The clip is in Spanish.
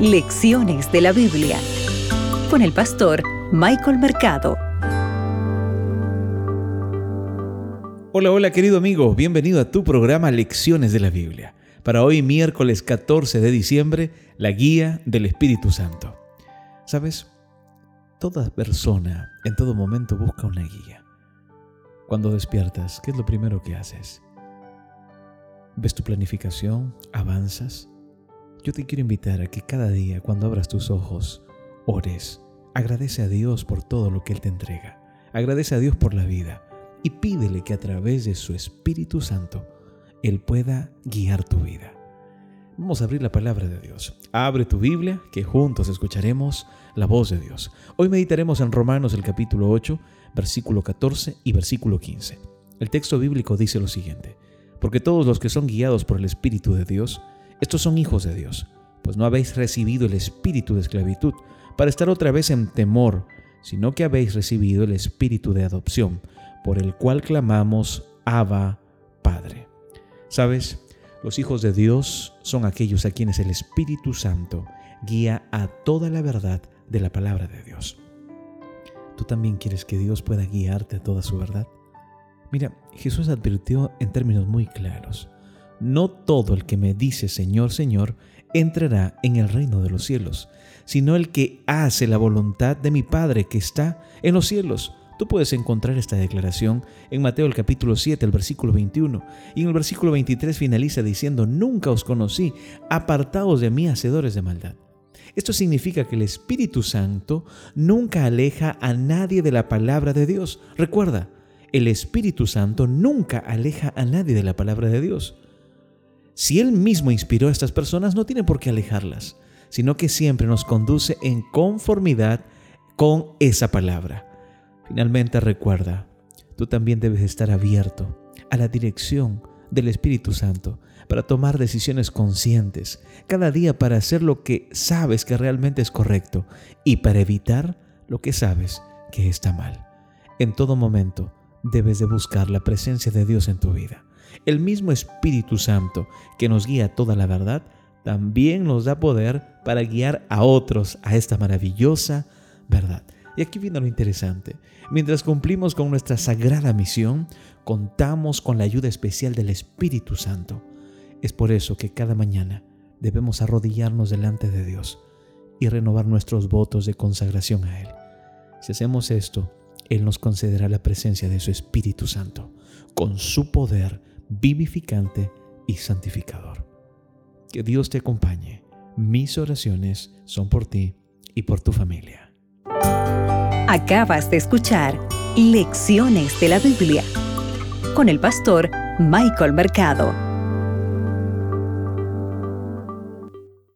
Lecciones de la Biblia con el pastor Michael Mercado. Hola, hola querido amigo, bienvenido a tu programa Lecciones de la Biblia. Para hoy miércoles 14 de diciembre, la guía del Espíritu Santo. ¿Sabes? Toda persona en todo momento busca una guía. Cuando despiertas, ¿qué es lo primero que haces? ¿Ves tu planificación? ¿Avanzas? Yo te quiero invitar a que cada día cuando abras tus ojos, ores, agradece a Dios por todo lo que Él te entrega, agradece a Dios por la vida y pídele que a través de su Espíritu Santo Él pueda guiar tu vida. Vamos a abrir la palabra de Dios. Abre tu Biblia, que juntos escucharemos la voz de Dios. Hoy meditaremos en Romanos el capítulo 8, versículo 14 y versículo 15. El texto bíblico dice lo siguiente, porque todos los que son guiados por el Espíritu de Dios, estos son hijos de Dios, pues no habéis recibido el espíritu de esclavitud para estar otra vez en temor, sino que habéis recibido el espíritu de adopción, por el cual clamamos Abba, Padre. ¿Sabes? Los hijos de Dios son aquellos a quienes el Espíritu Santo guía a toda la verdad de la palabra de Dios. ¿Tú también quieres que Dios pueda guiarte a toda su verdad? Mira, Jesús advirtió en términos muy claros. No todo el que me dice Señor, Señor, entrará en el reino de los cielos, sino el que hace la voluntad de mi Padre que está en los cielos. Tú puedes encontrar esta declaración en Mateo el capítulo 7, el versículo 21, y en el versículo 23 finaliza diciendo, Nunca os conocí, apartados de mí, hacedores de maldad. Esto significa que el Espíritu Santo nunca aleja a nadie de la palabra de Dios. Recuerda, el Espíritu Santo nunca aleja a nadie de la palabra de Dios. Si Él mismo inspiró a estas personas, no tiene por qué alejarlas, sino que siempre nos conduce en conformidad con esa palabra. Finalmente recuerda, tú también debes estar abierto a la dirección del Espíritu Santo para tomar decisiones conscientes cada día para hacer lo que sabes que realmente es correcto y para evitar lo que sabes que está mal. En todo momento debes de buscar la presencia de Dios en tu vida. El mismo Espíritu Santo que nos guía a toda la verdad, también nos da poder para guiar a otros a esta maravillosa verdad. Y aquí viene lo interesante. Mientras cumplimos con nuestra sagrada misión, contamos con la ayuda especial del Espíritu Santo. Es por eso que cada mañana debemos arrodillarnos delante de Dios y renovar nuestros votos de consagración a Él. Si hacemos esto, Él nos concederá la presencia de su Espíritu Santo, con su poder vivificante y santificador. Que Dios te acompañe. Mis oraciones son por ti y por tu familia. Acabas de escuchar Lecciones de la Biblia con el pastor Michael Mercado.